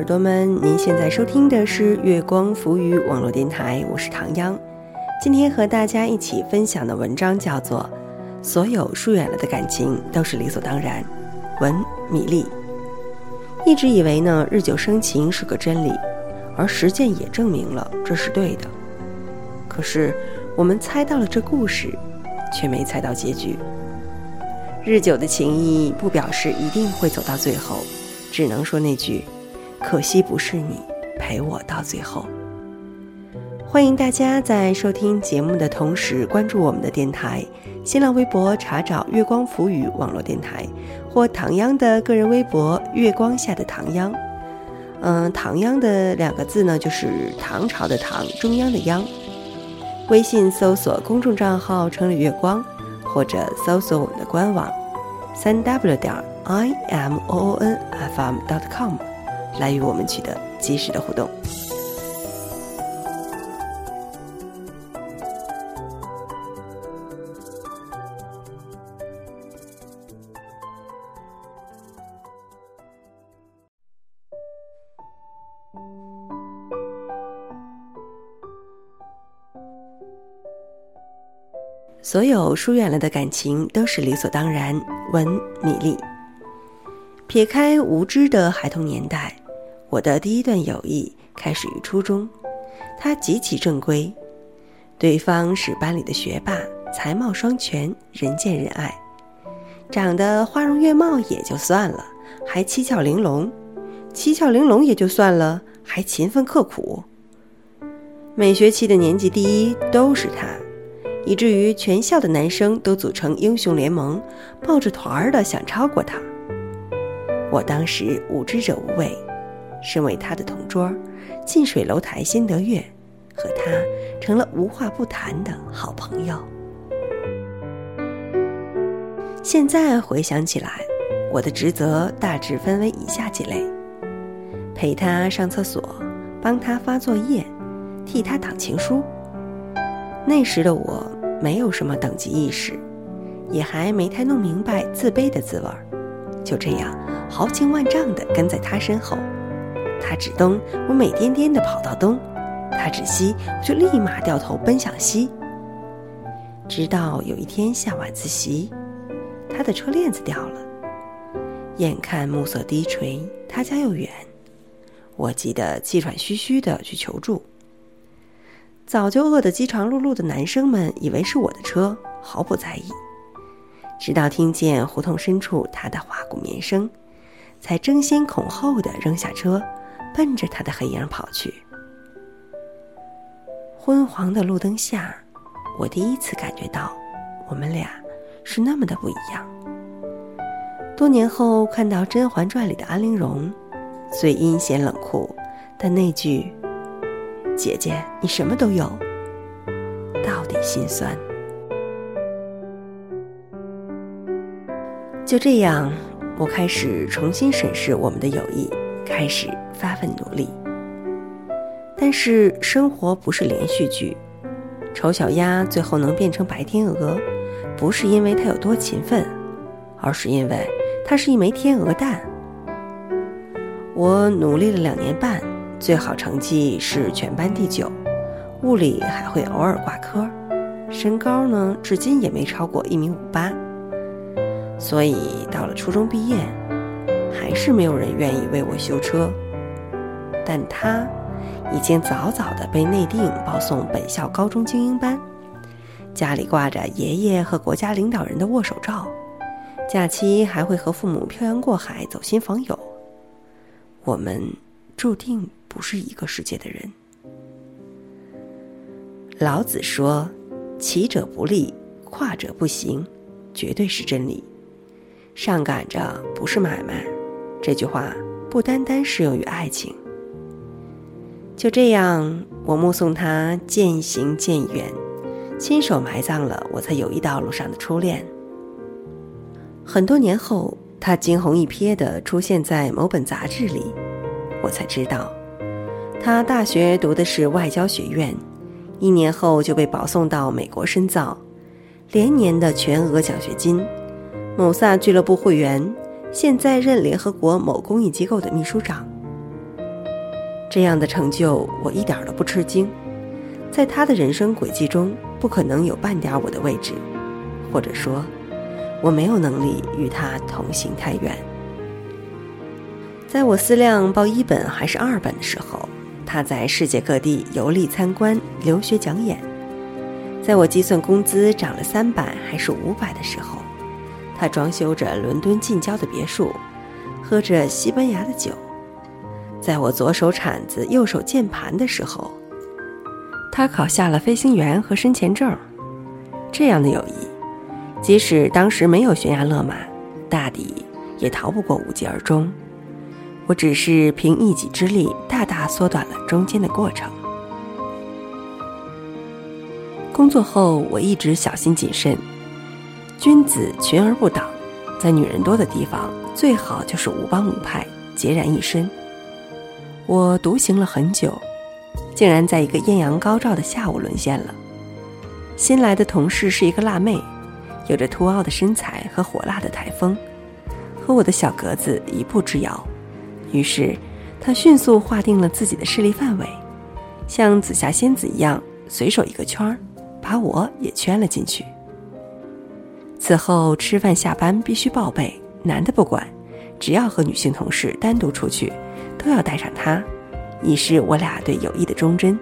耳朵们，您现在收听的是月光浮语网络电台，我是唐央。今天和大家一起分享的文章叫做《所有疏远了的感情都是理所当然》，文米粒。一直以为呢，日久生情是个真理，而实践也证明了这是对的。可是我们猜到了这故事，却没猜到结局。日久的情谊不表示一定会走到最后，只能说那句：“可惜不是你陪我到最后。”欢迎大家在收听节目的同时关注我们的电台，新浪微博查找“月光浮语”网络电台，或唐央的个人微博“月光下的唐央”。嗯，唐央的两个字呢，就是唐朝的唐，中央的央。微信搜索公众账号“城里月光”。或者搜索我们的官网，三 w 点 i m o o n f m dot com，来与我们取得及时的互动。所有疏远了的感情都是理所当然。文米粒，撇开无知的孩童年代，我的第一段友谊开始于初中。他极其正规，对方是班里的学霸，才貌双全，人见人爱，长得花容月貌也就算了，还七窍玲珑。七窍玲珑也就算了，还勤奋刻苦。每学期的年级第一都是他。以至于全校的男生都组成英雄联盟，抱着团儿的想超过他。我当时无知者无畏，身为他的同桌，近水楼台先得月，和他成了无话不谈的好朋友。现在回想起来，我的职责大致分为以下几类：陪他上厕所，帮他发作业，替他挡情书。那时的我没有什么等级意识，也还没太弄明白自卑的滋味儿，就这样豪情万丈地跟在他身后。他指东，我美颠颠地跑到东；他指西，我就立马掉头奔向西。直到有一天下晚自习，他的车链子掉了，眼看暮色低垂，他家又远，我急得气喘吁吁地去求助。早就饿得饥肠辘辘的男生们以为是我的车，毫不在意。直到听见胡同深处他的花鼓绵声，才争先恐后的扔下车，奔着他的黑影跑去。昏黄的路灯下，我第一次感觉到，我们俩是那么的不一样。多年后看到《甄嬛传》里的安陵容，虽阴险冷酷，但那句。姐姐，你什么都有，到底心酸。就这样，我开始重新审视我们的友谊，开始发奋努力。但是生活不是连续剧，丑小鸭最后能变成白天鹅，不是因为它有多勤奋，而是因为它是一枚天鹅蛋。我努力了两年半。最好成绩是全班第九，物理还会偶尔挂科，身高呢至今也没超过一米五八。所以到了初中毕业，还是没有人愿意为我修车。但他已经早早的被内定报送本校高中精英班，家里挂着爷爷和国家领导人的握手照，假期还会和父母漂洋过海走亲访友。我们注定。不是一个世界的人。老子说：“骑者不立，跨者不行”，绝对是真理。上赶着不是买卖，这句话不单单适用于爱情。就这样，我目送他渐行渐远，亲手埋葬了我在友谊道路上的初恋。很多年后，他惊鸿一瞥的出现在某本杂志里，我才知道。他大学读的是外交学院，一年后就被保送到美国深造，连年的全额奖学金，某萨俱乐部会员，现在任联合国某公益机构的秘书长。这样的成就我一点都不吃惊，在他的人生轨迹中不可能有半点我的位置，或者说，我没有能力与他同行太远。在我思量报一本还是二本的时候，他在世界各地游历参观、留学讲演；在我计算工资涨了三百还是五百的时候，他装修着伦敦近郊的别墅，喝着西班牙的酒；在我左手铲子、右手键盘的时候，他考下了飞行员和身前证。这样的友谊，即使当时没有悬崖勒马，大抵也逃不过无疾而终。我只是凭一己之力，大大缩短了中间的过程。工作后，我一直小心谨慎。君子群而不党，在女人多的地方，最好就是无帮无派，孑然一身。我独行了很久，竟然在一个艳阳高照的下午沦陷了。新来的同事是一个辣妹，有着凸凹的身材和火辣的台风，和我的小格子一步之遥。于是，他迅速划定了自己的势力范围，像紫霞仙子一样，随手一个圈儿，把我也圈了进去。此后吃饭下班必须报备，男的不管，只要和女性同事单独出去，都要带上他，以示我俩对友谊的忠贞。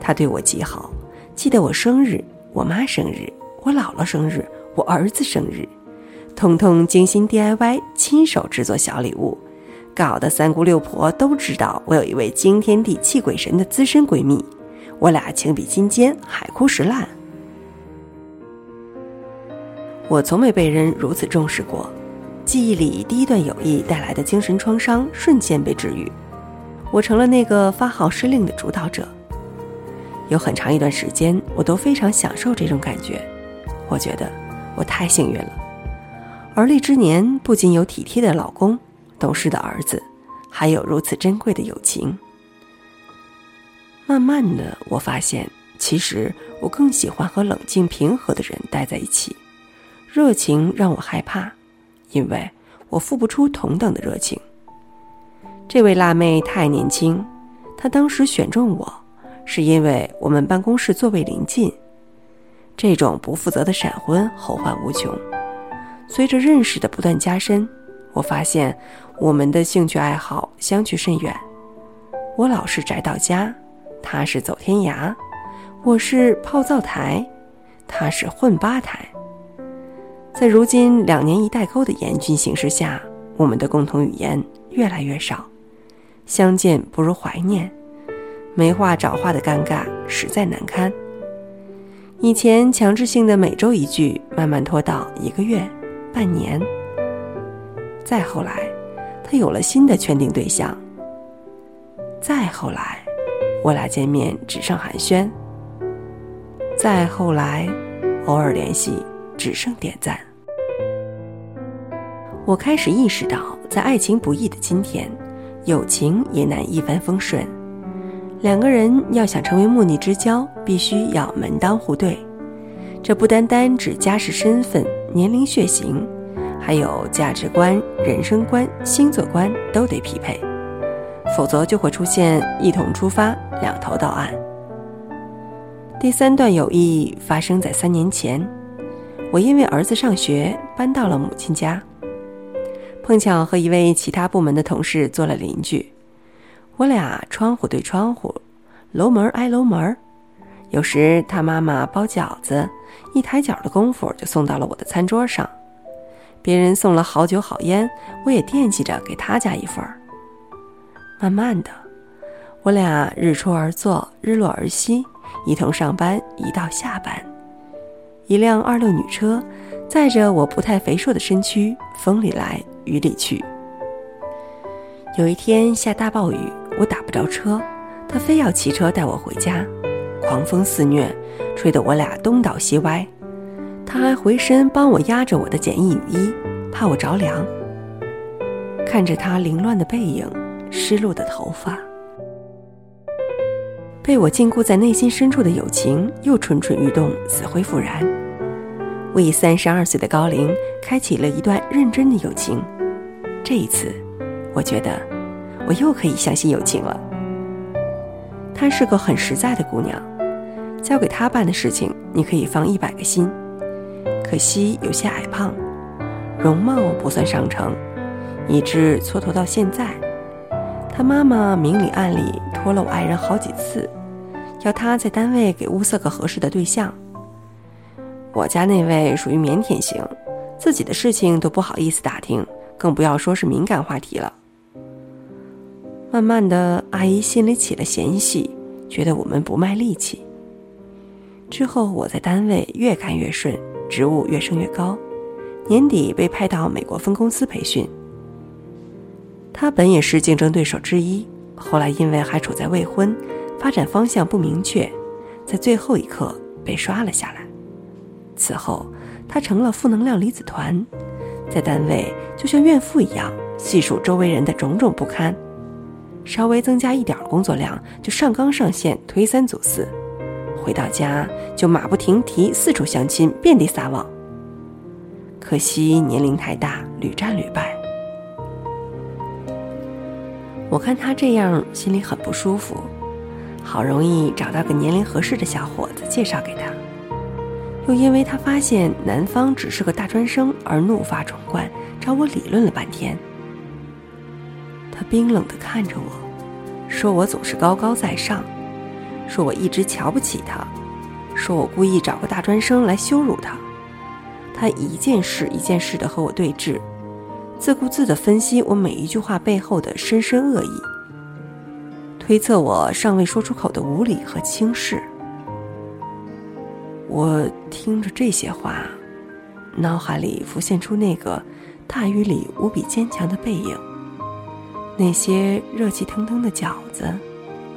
他对我极好，记得我生日、我妈生日、我姥姥生日、我儿子生日，通通精心 DIY，亲手制作小礼物。搞得三姑六婆都知道我有一位惊天地泣鬼神的资深闺蜜，我俩情比金坚，海枯石烂。我从没被人如此重视过，记忆里第一段友谊带来的精神创伤瞬间被治愈，我成了那个发号施令的主导者。有很长一段时间，我都非常享受这种感觉，我觉得我太幸运了。而立之年，不仅有体贴的老公。懂事的儿子，还有如此珍贵的友情。慢慢的，我发现，其实我更喜欢和冷静平和的人待在一起。热情让我害怕，因为我付不出同等的热情。这位辣妹太年轻，她当时选中我，是因为我们办公室座位临近。这种不负责的闪婚后患无穷。随着认识的不断加深。我发现我们的兴趣爱好相去甚远，我老是宅到家，他是走天涯；我是泡灶台，他是混吧台。在如今两年一代沟的严峻形势下，我们的共同语言越来越少，相见不如怀念，没话找话的尴尬实在难堪。以前强制性的每周一句，慢慢拖到一个月、半年。再后来，他有了新的圈定对象。再后来，我俩见面只剩寒暄。再后来，偶尔联系只剩点赞。我开始意识到，在爱情不易的今天，友情也难一帆风顺。两个人要想成为莫逆之交，必须要门当户对。这不单单指家世、身份、年龄、血型。还有价值观、人生观、星座观都得匹配，否则就会出现一同出发，两头到岸。第三段友谊发生在三年前，我因为儿子上学搬到了母亲家，碰巧和一位其他部门的同事做了邻居，我俩窗户对窗户，楼门挨楼门，有时他妈妈包饺子，一抬脚的功夫就送到了我的餐桌上。别人送了好酒好烟，我也惦记着给他家一份儿。慢慢的，我俩日出而作，日落而息，一同上班，一道下班。一辆二六女车，载着我不太肥硕的身躯，风里来雨里去。有一天下大暴雨，我打不着车，他非要骑车带我回家，狂风肆虐，吹得我俩东倒西歪。他还回身帮我压着我的简易雨衣，怕我着凉。看着他凌乱的背影，湿漉的头发，被我禁锢在内心深处的友情又蠢蠢欲动，死灰复燃。我以三十二岁的高龄，开启了一段认真的友情。这一次，我觉得我又可以相信友情了。她是个很实在的姑娘，交给她办的事情，你可以放一百个心。可惜有些矮胖，容貌不算上乘，以致蹉跎到现在。她妈妈明里暗里托了我爱人好几次，要她在单位给物色个合适的对象。我家那位属于腼腆型，自己的事情都不好意思打听，更不要说是敏感话题了。慢慢的，阿姨心里起了嫌隙，觉得我们不卖力气。之后我在单位越干越顺，职务越升越高，年底被派到美国分公司培训。他本也是竞争对手之一，后来因为还处在未婚，发展方向不明确，在最后一刻被刷了下来。此后，他成了负能量离子团，在单位就像怨妇一样，细数周围人的种种不堪。稍微增加一点工作量，就上纲上线，推三阻四；回到家就马不停蹄，四处相亲，遍地撒网。可惜年龄太大，屡战屡败。我看他这样，心里很不舒服。好容易找到个年龄合适的小伙子，介绍给他，又因为他发现男方只是个大专生而怒发冲冠，找我理论了半天。他冰冷地看着我，说我总是高高在上，说我一直瞧不起他，说我故意找个大专生来羞辱他。他一件事一件事地和我对峙，自顾自地分析我每一句话背后的深深恶意，推测我尚未说出口的无理和轻视。我听着这些话，脑海里浮现出那个大雨里无比坚强的背影。那些热气腾腾的饺子，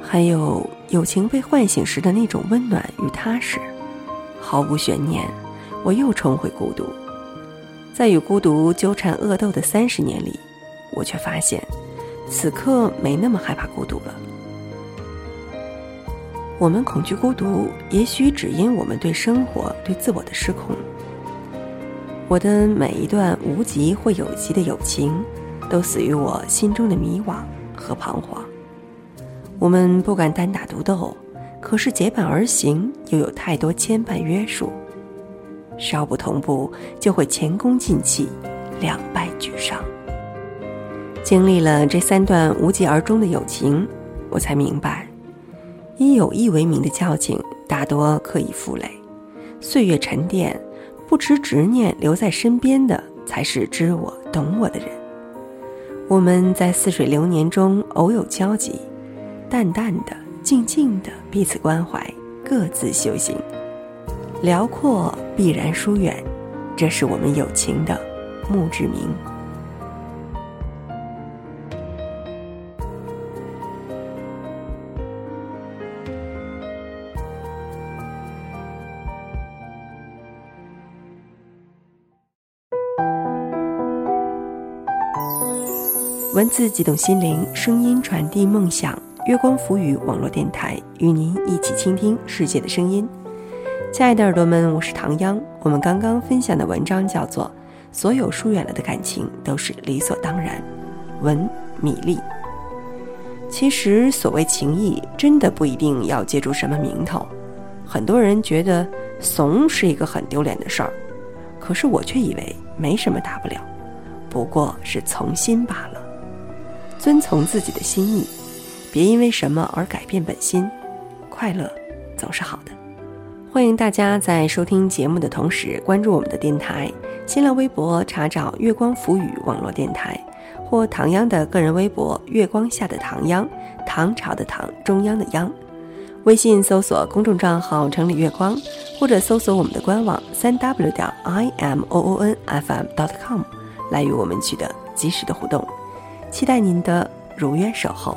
还有友情被唤醒时的那种温暖与踏实，毫无悬念，我又重回孤独。在与孤独纠缠恶斗的三十年里，我却发现，此刻没那么害怕孤独了。我们恐惧孤独，也许只因我们对生活、对自我的失控。我的每一段无极或有极的友情。都死于我心中的迷惘和彷徨。我们不敢单打独斗，可是结伴而行又有太多牵绊约束，稍不同步就会前功尽弃，两败俱伤。经历了这三段无疾而终的友情，我才明白，以友谊为名的交情大多刻意负累，岁月沉淀，不持执念留在身边的才是知我懂我的人。我们在似水流年中偶有交集，淡淡的、静静的彼此关怀，各自修行。辽阔必然疏远，这是我们友情的墓志铭。文字激动心灵，声音传递梦想。月光浮语网络电台与您一起倾听世界的声音。亲爱的耳朵们，我是唐央。我们刚刚分享的文章叫做《所有疏远了的感情都是理所当然》，文米粒。其实，所谓情谊，真的不一定要借助什么名头。很多人觉得怂是一个很丢脸的事儿，可是我却以为没什么大不了，不过是从心罢了。遵从自己的心意，别因为什么而改变本心，快乐总是好的。欢迎大家在收听节目的同时关注我们的电台，新浪微博查找“月光浮语”网络电台，或唐央的个人微博“月光下的唐央”，唐朝的唐，中央的央。微信搜索公众账号“城里月光”，或者搜索我们的官网三 w 点 i m o o n f m dot com，来与我们取得及时的互动。期待您的如约守候。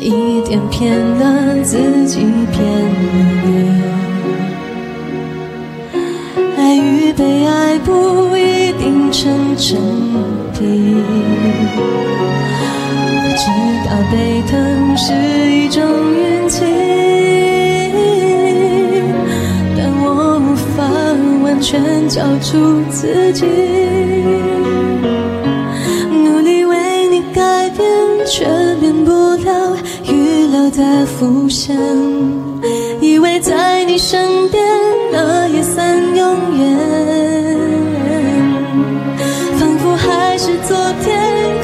一点骗了自己，骗了你。爱与被爱不一定成正比。我知道被疼是一种运气，但我无法完全交出自己。却免不了预留的浮生。以为在你身边，那也算永远。仿佛还是昨天，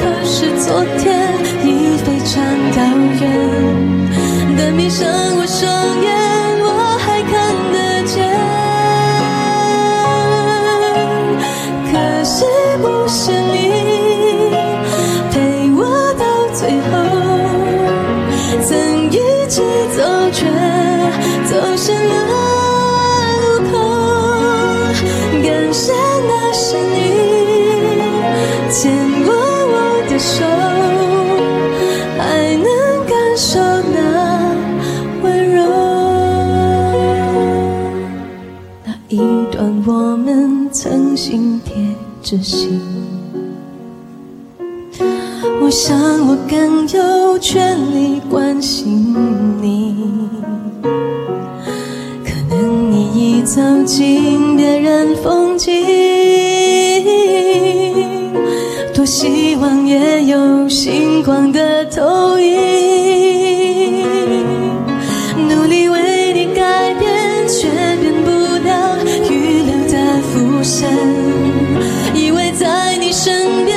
可是昨天段我们曾心贴着心。我想我更有权利关心你，可能你已走进别人风景，多希望也有星光的投影，你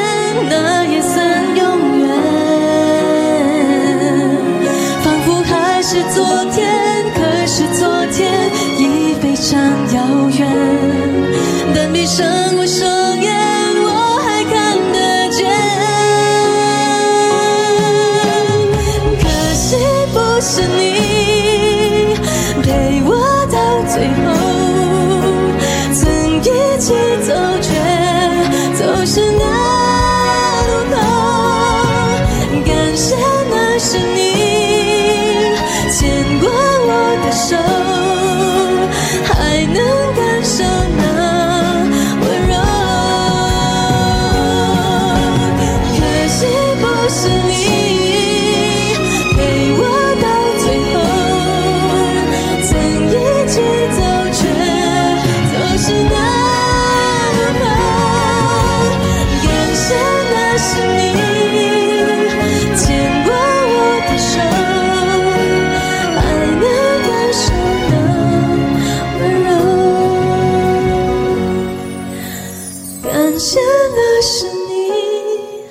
感谢那是你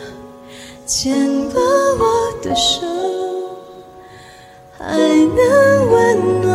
牵过我的手，还能温暖